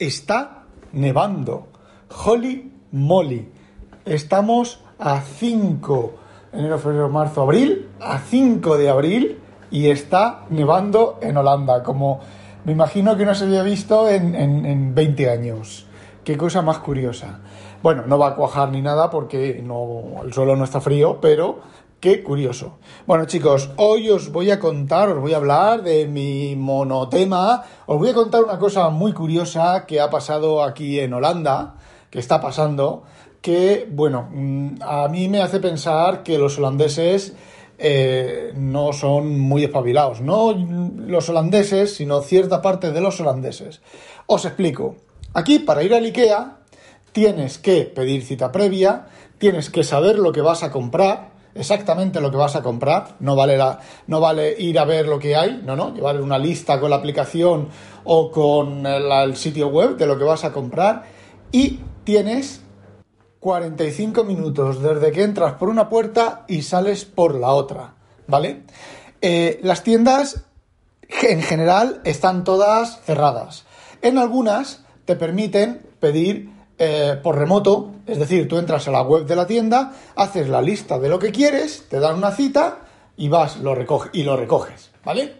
está nevando. Holy moly. Estamos a 5, enero, febrero, marzo, abril, a 5 de abril y está nevando en Holanda, como me imagino que no se había visto en, en 20 años. Qué cosa más curiosa. Bueno, no va a cuajar ni nada porque no, el suelo no está frío, pero Qué curioso. Bueno chicos, hoy os voy a contar, os voy a hablar de mi monotema, os voy a contar una cosa muy curiosa que ha pasado aquí en Holanda, que está pasando, que, bueno, mm, a mí me hace pensar que los holandeses eh, no son muy espabilados. No los holandeses, sino cierta parte de los holandeses. Os explico. Aquí, para ir al IKEA, tienes que pedir cita previa, tienes que saber lo que vas a comprar, exactamente lo que vas a comprar, no vale, la, no vale ir a ver lo que hay, no, no, llevar una lista con la aplicación o con el, sitio web de lo que vas a comprar y tienes 45 minutos desde que entras por una puerta y sales por la otra, ¿vale? Eh, las tiendas en general están todas cerradas. En algunas te permiten pedir eh, por remoto, es decir, tú entras a la web de la tienda, haces la lista de lo que quieres, te dan una cita y vas lo recoge, y lo recoges, ¿vale?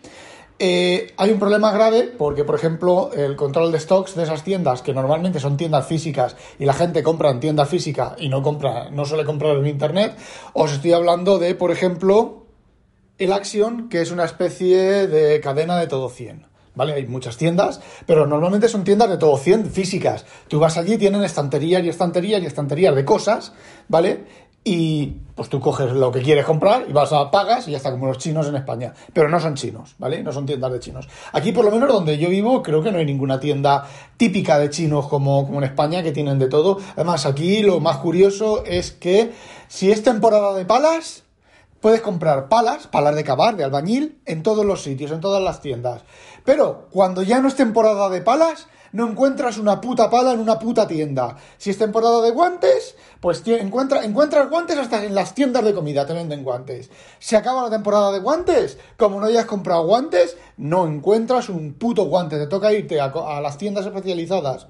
Eh, hay un problema grave porque, por ejemplo, el control de stocks de esas tiendas, que normalmente son tiendas físicas y la gente compra en tienda física y no compra, no suele comprar en internet, os estoy hablando de, por ejemplo, el Action, que es una especie de cadena de todo 100. ¿Vale? Hay muchas tiendas, pero normalmente son tiendas de todo 100 físicas. Tú vas allí, tienen estanterías y estanterías y estanterías de cosas, ¿vale? Y pues tú coges lo que quieres comprar y vas a pagas y ya está, como los chinos en España. Pero no son chinos, ¿vale? No son tiendas de chinos. Aquí, por lo menos donde yo vivo, creo que no hay ninguna tienda típica de chinos como, como en España, que tienen de todo. Además, aquí lo más curioso es que si es temporada de palas, puedes comprar palas, palas de cavar, de albañil, en todos los sitios, en todas las tiendas. Pero cuando ya no es temporada de palas, no encuentras una puta pala en una puta tienda. Si es temporada de guantes, pues encuentra, encuentras guantes hasta en las tiendas de comida, te venden guantes. Se acaba la temporada de guantes, como no hayas comprado guantes, no encuentras un puto guante. Te toca irte a las tiendas especializadas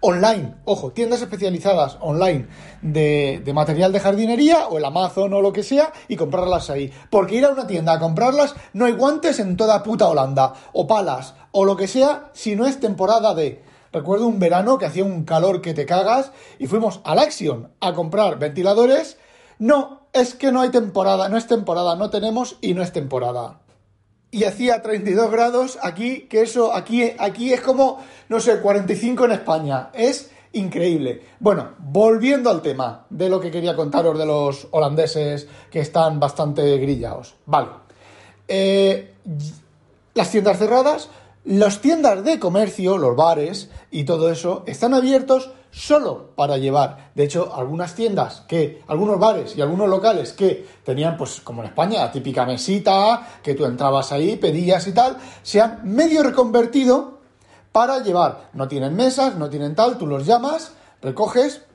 online, ojo, tiendas especializadas online de, material de jardinería o el Amazon o lo que sea y comprarlas ahí. Porque ir a una tienda a comprarlas no hay guantes en toda puta Holanda, o palas, o lo que sea, si no es temporada de... Recuerdo un verano que hacía un calor que te cagas y fuimos al Action a comprar ventiladores. No, es que no hay temporada, no es temporada, no tenemos y no es temporada y hacía 32 grados aquí, que eso aquí, aquí es como, no sé, 45 en España. Es increíble. Bueno, volviendo al tema de lo que quería contaros de los holandeses que están bastante grillados. Vale. Eh, las tiendas cerradas, las tiendas de comercio, los bares y todo eso están abiertos solo para llevar. De hecho, algunas tiendas que, algunos bares y algunos locales que tenían, pues como en España, la típica mesita, que tú entrabas ahí, pedías y tal, se han medio reconvertido para llevar. No tienen mesas, no tienen tal, tú los llamas, recoges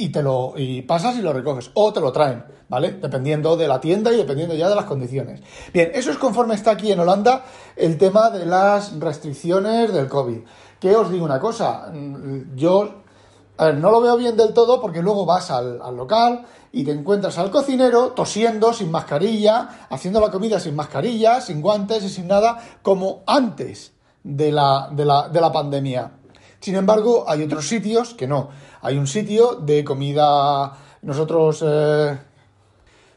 y te lo y pasas y lo recoges o te lo traen, ¿vale? Dependiendo de la tienda y dependiendo ya de las condiciones. Bien, eso es conforme está aquí en Holanda el tema de las restricciones del COVID. Que os digo una cosa, yo no lo veo bien del todo porque luego vas al, al, local y te encuentras al cocinero tosiendo sin mascarilla, haciendo la comida sin mascarilla, sin guantes y sin nada, como antes de la, de la, de la pandemia. Sin embargo, hay otros sitios que no. Hay un sitio de comida. Nosotros. Eh,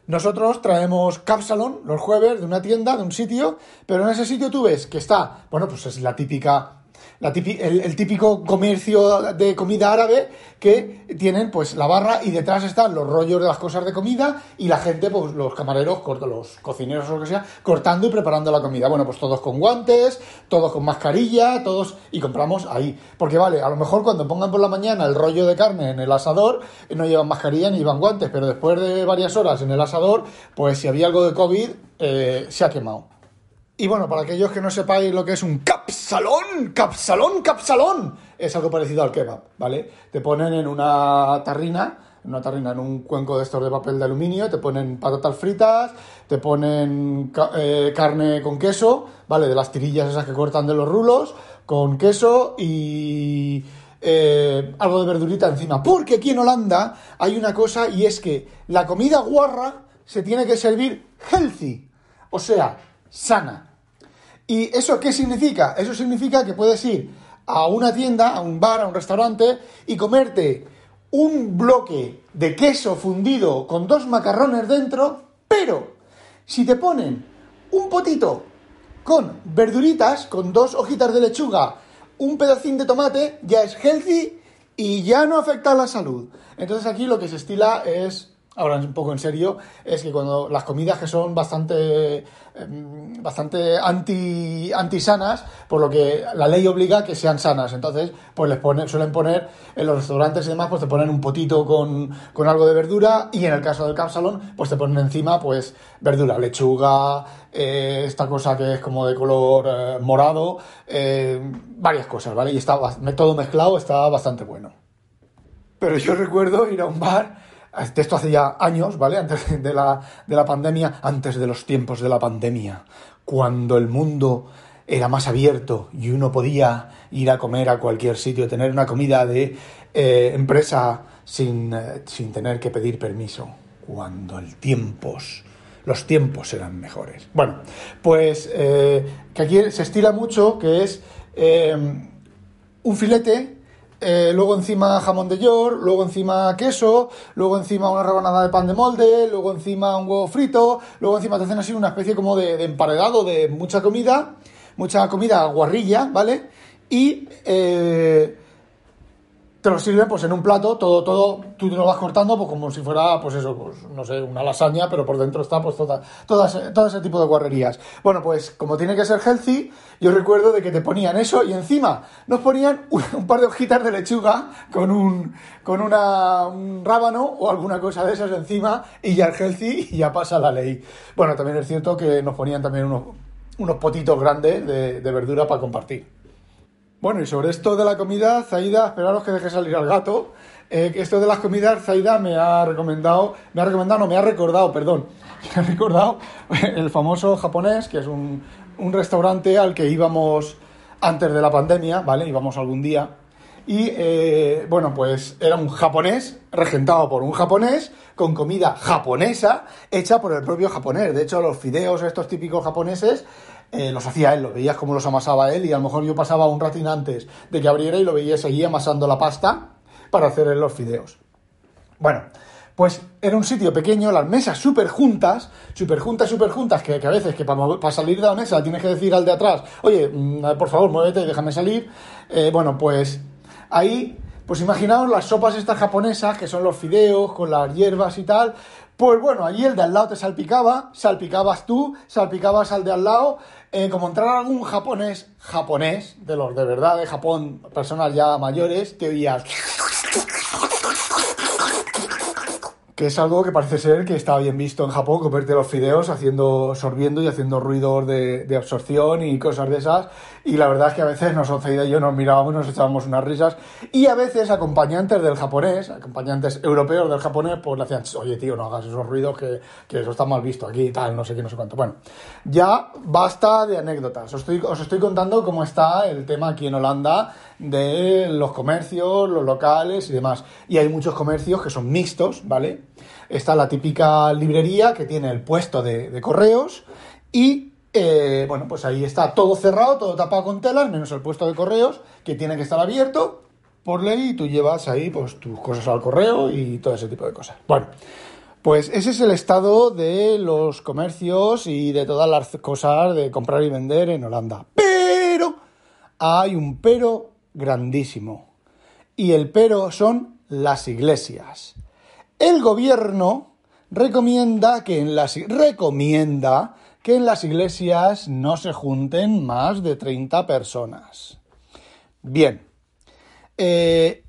nosotros traemos Capsalon los jueves de una tienda, de un sitio, pero en ese sitio tú ves que está, bueno, pues es la típica el, típico comercio de comida árabe que tienen pues la barra y detrás están los rollos de las cosas de comida y la gente, pues los camareros, los cocineros o lo que sea, cortando y preparando la comida. Bueno, pues todos con guantes, todos con mascarilla, todos y compramos ahí. Porque vale, a lo mejor cuando pongan por la mañana el rollo de carne en el asador, no llevan mascarilla ni llevan guantes, pero después de varias horas en el asador, pues si había algo de COVID, eh, se ha quemado. Y bueno, para aquellos que no sepáis lo que es un capsalón, capsalón, capsalón, es algo parecido al kebab, ¿vale? Te ponen en una tarrina, en una tarrina, en un cuenco de estos de papel de aluminio, te ponen patatas fritas, te ponen eh, carne con queso, ¿vale? De las tirillas esas que cortan de los rulos, con queso y eh, algo de verdurita encima. Porque aquí en Holanda hay una cosa y es que la comida guarra se tiene que servir healthy, o sea, sana. ¿Y eso qué significa? Eso significa que puedes ir a una tienda, a un bar, a un restaurante y comerte un bloque de queso fundido con dos macarrones dentro, pero si te ponen un potito con verduritas, con dos hojitas de lechuga, un pedacín de tomate, ya es healthy y ya no afecta a la salud. Entonces aquí lo que se estila es ahora un poco en serio, es que cuando las comidas que son bastante, em, bastante anti, antisanas, por lo que la ley obliga que sean sanas. Entonces, pues les ponen, suelen poner en los restaurantes y demás, pues te ponen un potito con, con algo de verdura y en el caso del capsalón, pues te ponen encima, pues, verdura, lechuga, eh, esta cosa que es como de color eh, morado, eh, varias cosas, ¿vale? Y está todo mezclado, está bastante bueno. Pero yo recuerdo ir a un bar esto hace ya años, ¿vale? Antes de la, de la pandemia, antes de los tiempos de la pandemia, cuando el mundo era más abierto y uno podía ir a comer a cualquier sitio, tener una comida de eh, empresa sin, eh, sin, tener que pedir permiso. Cuando los tiempos eran mejores. Bueno, pues eh, que aquí se estila mucho que es un filete eh, luego encima jamón de york, luego encima queso, luego encima una rebanada de pan de molde, luego encima un huevo frito, luego encima te hacen así una especie como de, de emparedado de mucha comida, mucha comida guarrilla, ¿vale? Y eh, te lo sirven pues en un plato, todo, todo, tú te lo vas cortando pues como si fuera, pues eso, pues no sé, una lasaña, pero por dentro está pues toda, todo ese tipo de guarrerías. Bueno, pues como tiene que ser healthy, yo recuerdo de que te ponían eso y encima nos ponían un, par de hojitas de lechuga con un, con una, un rábano o alguna cosa de esas encima y ya el healthy y ya pasa la ley. Bueno, también es cierto que nos ponían también unos, unos potitos grandes de, de verdura para compartir. Bueno, y sobre esto de la comida, Zaida, esperaros que deje salir al gato. Eh, esto de las comidas, Zaida me ha recomendado, me ha recomendado, no, me ha recordado, perdón, me ha recordado el famoso japonés, que es un, restaurante al que íbamos antes de la pandemia, ¿vale? Íbamos algún día. Y eh, bueno, pues era un japonés, regentado por un japonés, con comida japonesa, hecha por el propio japonés. De hecho, los fideos, estos típicos japoneses, eh, los hacía él, lo veías como los amasaba él y a lo mejor yo pasaba un ratín antes de que abriera y lo veía seguía amasando la pasta para hacer los fideos. Bueno, pues era un sitio pequeño, las mesas súper juntas, súper juntas, súper juntas, que, a veces que para, salir de la mesa tienes que decir al de atrás, oye, mm, por favor, muévete y déjame salir. Eh, bueno, pues ahí, pues imaginaos las sopas estas japonesas, que son los fideos con las hierbas y tal, pues bueno, allí el de al lado te salpicaba, salpicabas tú, salpicabas al de al lado, eh, como entrar algún japonés, japonés, de los de verdad de Japón, personas ya mayores, te oías que es algo que parece ser que está bien visto en Japón, comerte los fideos haciendo, sorbiendo y haciendo ruidos de, de, absorción y cosas de esas. Y la verdad es que a veces nosotros y yo nos mirábamos, nos echábamos unas risas. Y a veces acompañantes del japonés, acompañantes europeos del japonés, pues le hacían, oye tío, no hagas esos ruidos que, que eso está mal visto aquí y tal, no sé qué, no sé cuánto. Bueno, ya basta de anécdotas. Os estoy, os estoy contando cómo está el tema aquí en Holanda de los comercios, los locales y demás. Y hay muchos comercios que son mixtos, ¿vale? Está la típica librería que tiene el puesto de, correos y, eh, bueno, pues ahí está todo cerrado, todo tapado con telas, menos el puesto de correos que tiene que estar abierto por ley y tú llevas ahí pues tus cosas al correo y todo ese tipo de cosas. Bueno, pues ese es el estado de los comercios y de todas las cosas de comprar y vender en Holanda. Pero hay un pero grandísimo. Y el pero son las iglesias. El gobierno recomienda que en las, recomienda que en las iglesias no se junten más de 30 personas. Bien, eh,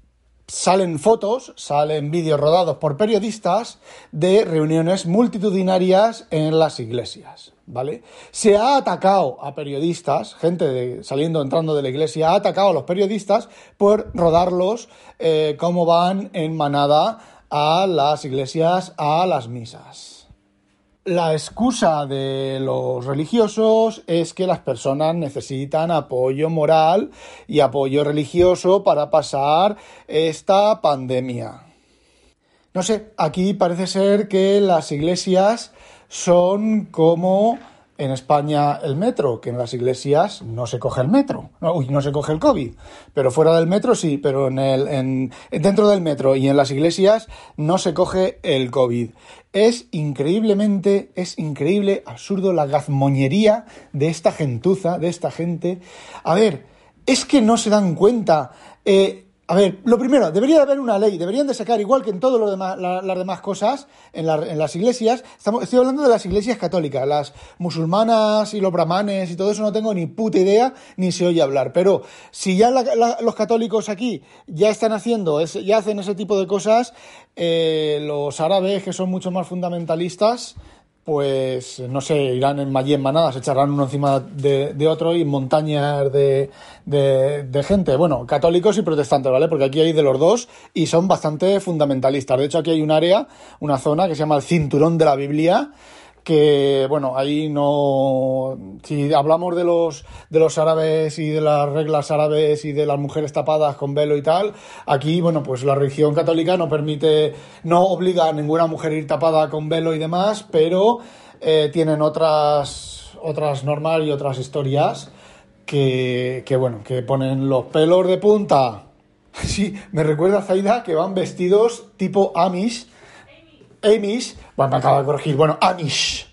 salen fotos, salen vídeos rodados por periodistas de reuniones multitudinarias en las iglesias. ¿vale? Se ha atacado a periodistas, gente saliendo, entrando de la iglesia, ha atacado a los periodistas por rodarlos eh, como van en manada a las iglesias, a las misas. La excusa de los religiosos es que las personas necesitan apoyo moral y apoyo religioso para pasar esta pandemia. No sé, aquí parece ser que las iglesias son como en España el metro, que en las iglesias no se coge el metro, no, uy, no se coge el COVID, pero fuera del metro sí, pero en el, en, dentro del metro y en las iglesias no se coge el COVID. Es increíblemente, es increíble, absurdo la gazmoñería de esta gentuza, de esta gente. A ver, es que no se dan cuenta. Eh, a ver, lo primero, debería haber una ley, deberían de sacar, igual que en todas las demás cosas, en, las iglesias, estamos, estoy hablando de las iglesias católicas, las musulmanas y los brahmanes y todo eso no tengo ni puta idea, ni se oye hablar, pero si ya los católicos aquí ya están haciendo, ya hacen ese tipo de cosas, eh, los árabes que son mucho más fundamentalistas, pues no sé, irán en en manada, se echarán uno encima de, otro y montañas de, de, gente, bueno, católicos y protestantes, ¿vale? Porque aquí hay de los dos y son bastante fundamentalistas. De hecho, aquí hay un área, una zona que se llama el cinturón de la Biblia, que bueno, ahí no si hablamos de los de los árabes y de las reglas árabes y de las mujeres tapadas con velo y tal, aquí bueno, pues la religión católica no permite no obliga a ninguna mujer a ir tapada con velo y demás, pero eh, tienen otras otras normas y otras historias que, que bueno, que ponen los pelos de punta. Sí, me recuerda Zaida que van vestidos tipo Amish Amish, bueno, me acaba de corregir, bueno, Amish.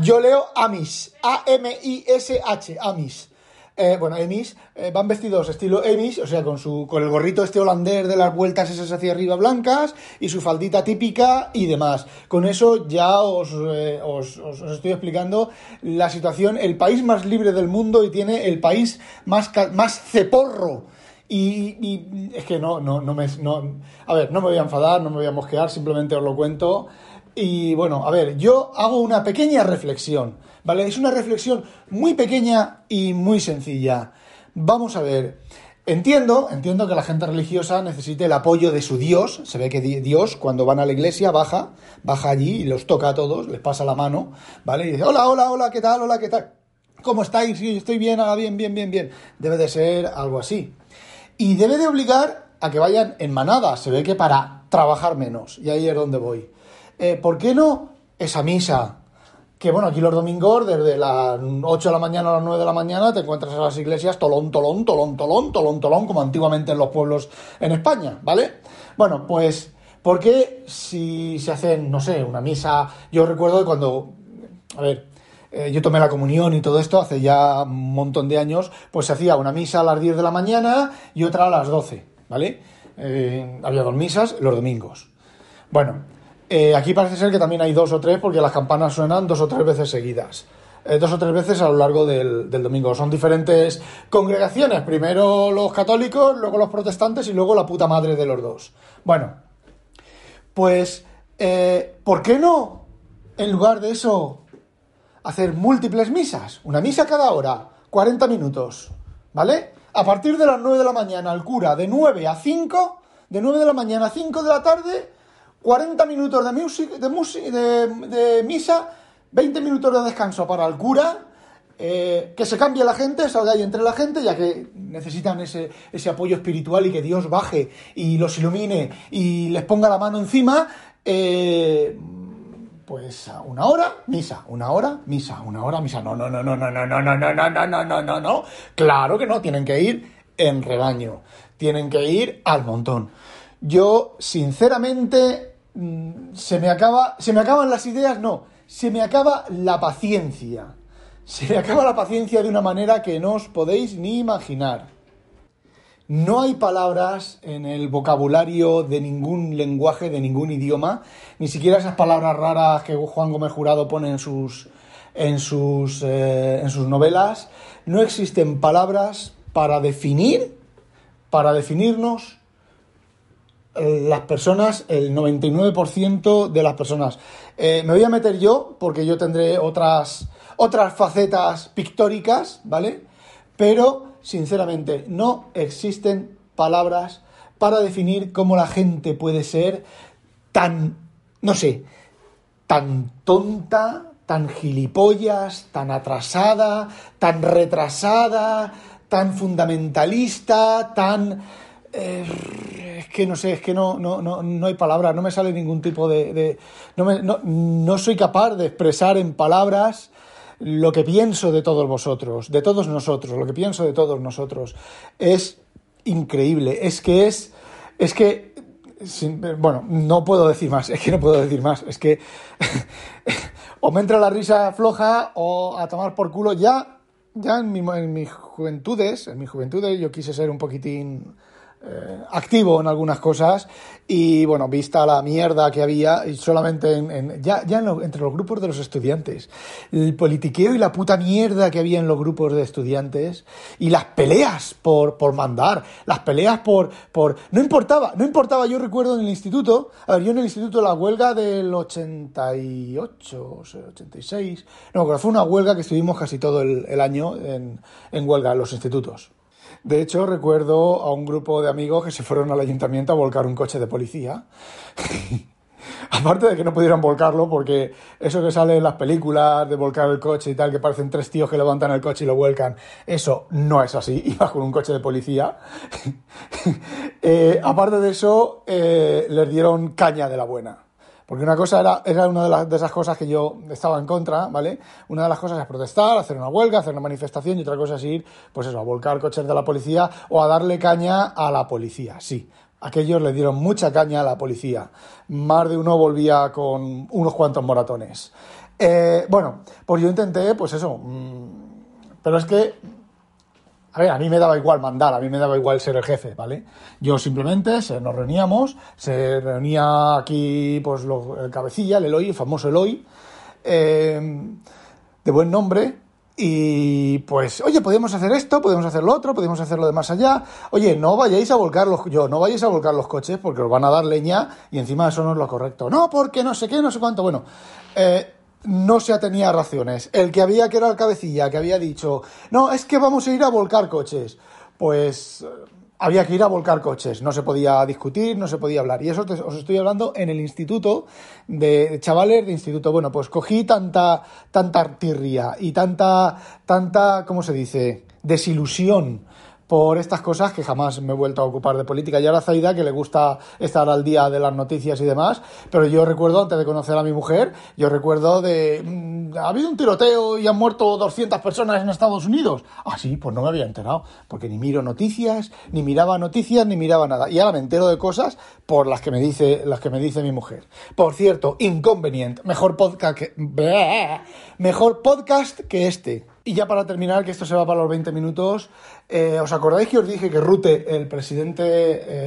Yo leo Amish, A-M-I-S-H, Amish. Eh, bueno, Amish, eh, van vestidos estilo Amish, o sea, con su con el gorrito este holandés de las vueltas esas hacia arriba blancas y su faldita típica y demás. Con eso ya os, eh, os, os, estoy explicando la situación, el país más libre del mundo y tiene el país más, más ceporro y, es que no, no, no me. No, a ver, no me voy a enfadar, no me voy a mosquear, simplemente os lo cuento. Y bueno, a ver, yo hago una pequeña reflexión, ¿vale? Es una reflexión muy pequeña y muy sencilla. Vamos a ver. Entiendo, entiendo que la gente religiosa necesite el apoyo de su Dios. Se ve que Dios, cuando van a la iglesia, baja, baja allí y los toca a todos, les pasa la mano, ¿vale? Y dice, hola, hola, hola, ¿qué tal? Hola, ¿qué tal? ¿Cómo estáis? Estoy bien, ahora bien, bien, bien, bien. Debe de ser algo así y debe de obligar a que vayan en manada. Se ve que para trabajar menos. Y ahí es donde voy. Eh, ¿Por qué no esa misa? Que bueno, aquí los domingos, desde las 8 de la mañana a las 9 de la mañana, te encuentras en las iglesias tolón, tolón, tolón, tolón, tolón, tolón, como antiguamente en los pueblos en España, ¿vale? Bueno, pues, ¿por qué si se hacen, no sé, una misa? Yo recuerdo cuando, a ver, eh, yo tomé la comunión y todo esto hace ya un montón de años, pues se hacía una misa a las 10 de la mañana y otra a las 12, ¿vale? Eh, había dos misas los domingos. Bueno, eh, aquí parece ser que también hay dos o tres porque las campanas suenan dos o tres veces seguidas. dos o tres veces a lo largo del, del, domingo. Son diferentes congregaciones. Primero los católicos, luego los protestantes y luego la puta madre de los dos. Bueno, pues, ¿por qué no, en lugar de eso, hacer múltiples misas, una misa cada hora, 40 minutos, ¿vale? A partir de las 9 de la mañana, el cura, de 9 a 5, de 9 de la mañana a 5 de la tarde, 40 minutos de, music, de, de, misa, 20 minutos de descanso para el cura, eh, que se cambie la gente, salga ahí entre la gente, ya que necesitan ese, ese apoyo espiritual y que Dios baje y los ilumine y les ponga la mano encima. Eh, pues una hora, misa, una hora, misa, una hora, misa. No, no, no, no, no, no, no, no, no, no, no, no, no, no, no. Claro que no, tienen que ir en rebaño, tienen que ir al montón. Yo, sinceramente, se me acaba, se me acaban las ideas, no, se me acaba la paciencia. Se me acaba la paciencia de una manera que no os podéis ni imaginar. No hay palabras en el vocabulario de ningún lenguaje, de ningún idioma, ni siquiera esas palabras raras que Juan Gómez Jurado pone en sus, en sus, eh, en sus novelas. No existen palabras para definir, para definirnos eh, las personas, el 99% de las personas. Eh, me voy a meter yo, porque yo tendré otras, otras facetas pictóricas, ¿vale? Pero sinceramente, no existen palabras para definir cómo la gente puede ser tan, no sé, tan tonta, tan gilipollas, tan atrasada, tan retrasada, tan fundamentalista, tan... Eh, es que no sé, es que no, no, no, no hay palabras, no me sale ningún tipo de... de no, me, no, no soy capaz de expresar en palabras lo que pienso de todos vosotros, de todos nosotros, lo que pienso de todos nosotros. Es increíble, es que es... Es que bueno, no puedo decir más, es que no puedo decir más, es que o me entra la risa floja o a tomar por culo ya, ya en, mi, en mis juventudes, en mis juventudes yo quise ser un poquitín eh, activo en algunas cosas y bueno, vista la mierda que había y solamente en, ya, ya entre los grupos de los estudiantes, el politiqueo y la puta mierda que había en los grupos de estudiantes y las peleas por, por mandar, las peleas por, por... No importaba, no importaba, yo recuerdo en el instituto, a ver, yo en el instituto la huelga del 88, 86, no, fue una huelga que estuvimos casi todo el, el año en, en huelga en los institutos. De hecho, recuerdo a un grupo de amigos que se fueron al ayuntamiento a volcar un coche de policía. Aparte de que no pudieran volcarlo, porque eso que sale en las películas de volcar el coche y tal, que parecen tres tíos que levantan el coche y lo vuelcan, eso no es así. Iba con un coche de policía. eh, aparte de eso, eh, les dieron caña de la buena. Porque una cosa era, era una de, las, esas cosas que yo estaba en contra, ¿vale? Una de las cosas es protestar, hacer una huelga, hacer una manifestación y otra cosa es ir, pues eso, a volcar coches de la policía o a darle caña a la policía, sí. Aquellos le dieron mucha caña a la policía. Más de uno volvía con unos cuantos moratones. Eh, bueno, pues yo intenté, pues eso. Mmm, pero es que a ver, a mí me daba igual mandar, a mí me daba igual ser el jefe, ¿vale? Yo simplemente se, nos reuníamos, se reunía aquí pues lo, el cabecilla, el Eloy, el famoso Eloy, eh, de buen nombre, y pues, oye, podemos hacer esto, podemos hacer lo otro, podemos hacer lo de más allá. Oye, no vayáis a volcar los, yo, no vayáis a volcar los coches porque os van a dar leña y encima eso no es lo correcto. No, porque no sé qué, no sé cuánto. Bueno, eh, no se atenía a raciones. El que había, que era el cabecilla, que había dicho, no, es que vamos a ir a volcar coches. Pues eh, había que ir a volcar coches, no se podía discutir, no se podía hablar. Y eso os estoy hablando en el instituto de chavales de instituto. Bueno, pues cogí tanta, tanta artirria y tanta, tanta, ¿cómo se dice? Desilusión por estas cosas que jamás me he vuelto a ocupar de política. Y ahora Zaida, que le gusta estar al día de las noticias y demás, pero yo recuerdo, antes de conocer a mi mujer, yo recuerdo de... Mmm, ha habido un tiroteo y han muerto 200 personas en Estados Unidos. Ah, sí, pues no me había enterado, porque ni miro noticias, ni miraba noticias, ni miraba nada. Y ahora me entero de cosas por las que me dice, las que me dice mi mujer. Por cierto, inconveniente, mejor podcast que... Mejor podcast que este. Y ya para terminar, que esto se va para los 20 minutos, eh, ¿os acordáis que os dije que Rutte, el presidente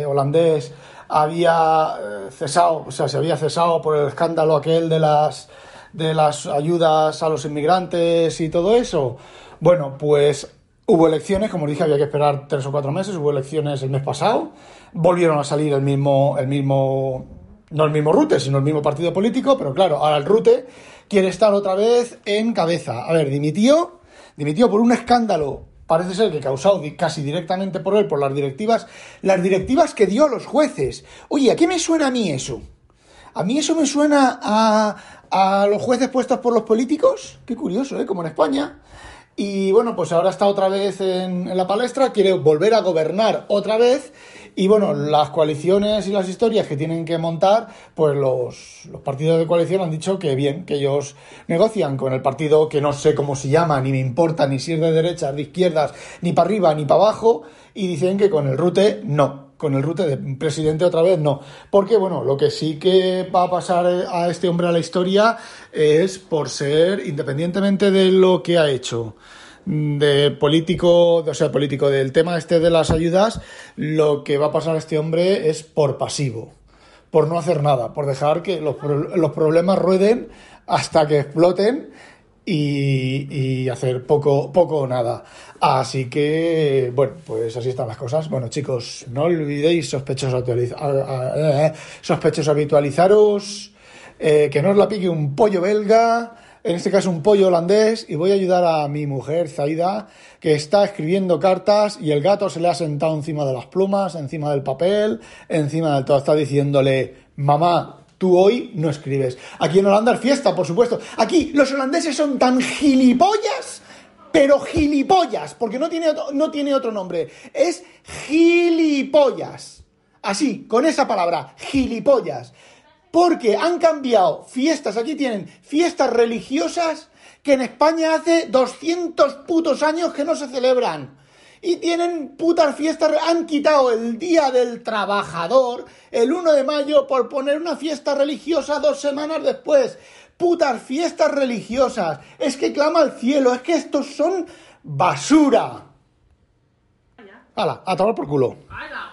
eh, holandés, había eh, cesado, o sea, se había cesado por el escándalo aquel de las, de las ayudas a los inmigrantes y todo eso? Bueno, pues hubo elecciones, como os dije, había que esperar tres o cuatro meses, hubo elecciones el mes pasado, volvieron a salir el mismo, el mismo, no el mismo Rutte, sino el mismo partido político, pero claro, ahora el Rutte quiere estar otra vez en cabeza. A ver, dimitió dimitió por un escándalo, parece ser que causado casi directamente por él, por las directivas, las directivas que dio a los jueces. Oye, ¿a qué me suena a mí eso? A mí eso me suena a, a los jueces puestos por los políticos. Qué curioso, ¿eh? Como en España. Y bueno, pues ahora está otra vez en, en, la palestra, quiere volver a gobernar otra vez. Y bueno, las coaliciones y las historias que tienen que montar, pues los, los, partidos de coalición han dicho que bien, que ellos negocian con el partido que no sé cómo se llama, ni me importa, ni si es de derechas, de izquierdas, ni para arriba, ni para abajo, y dicen que con el RUTE no, con el rute de presidente otra vez no. Porque, bueno, lo que sí que va a pasar a este hombre a la historia es por ser, independientemente de lo que ha hecho, de político, o sea, político del tema este de las ayudas, lo que va a pasar a este hombre es por pasivo, por no hacer nada, por dejar que los, los problemas rueden hasta que exploten y, y, hacer poco, poco o nada. Así que, bueno, pues así están las cosas. Bueno, chicos, no olvidéis sospechosos, eh, sospechosos habitualizaros, eh, que no os la pique un pollo belga, en este caso un pollo holandés, y voy a ayudar a mi mujer, Zaida, que está escribiendo cartas y el gato se le ha sentado encima de las plumas, encima del papel, encima del todo. Está diciéndole, mamá, Tú hoy no escribes. Aquí en Holanda es fiesta, por supuesto. Aquí los holandeses son tan gilipollas, pero gilipollas, porque no tiene no tiene otro nombre. Es gilipollas. Así, con esa palabra, gilipollas. Porque han cambiado fiestas, aquí tienen fiestas religiosas que en España hace 200 putos años que no se celebran. Y tienen putas fiestas, han quitado el Día del Trabajador, el 1 de mayo, por poner una fiesta religiosa dos semanas después. Putas fiestas religiosas. Es que clama al cielo, es que estos son basura. Hala, a tomar por culo.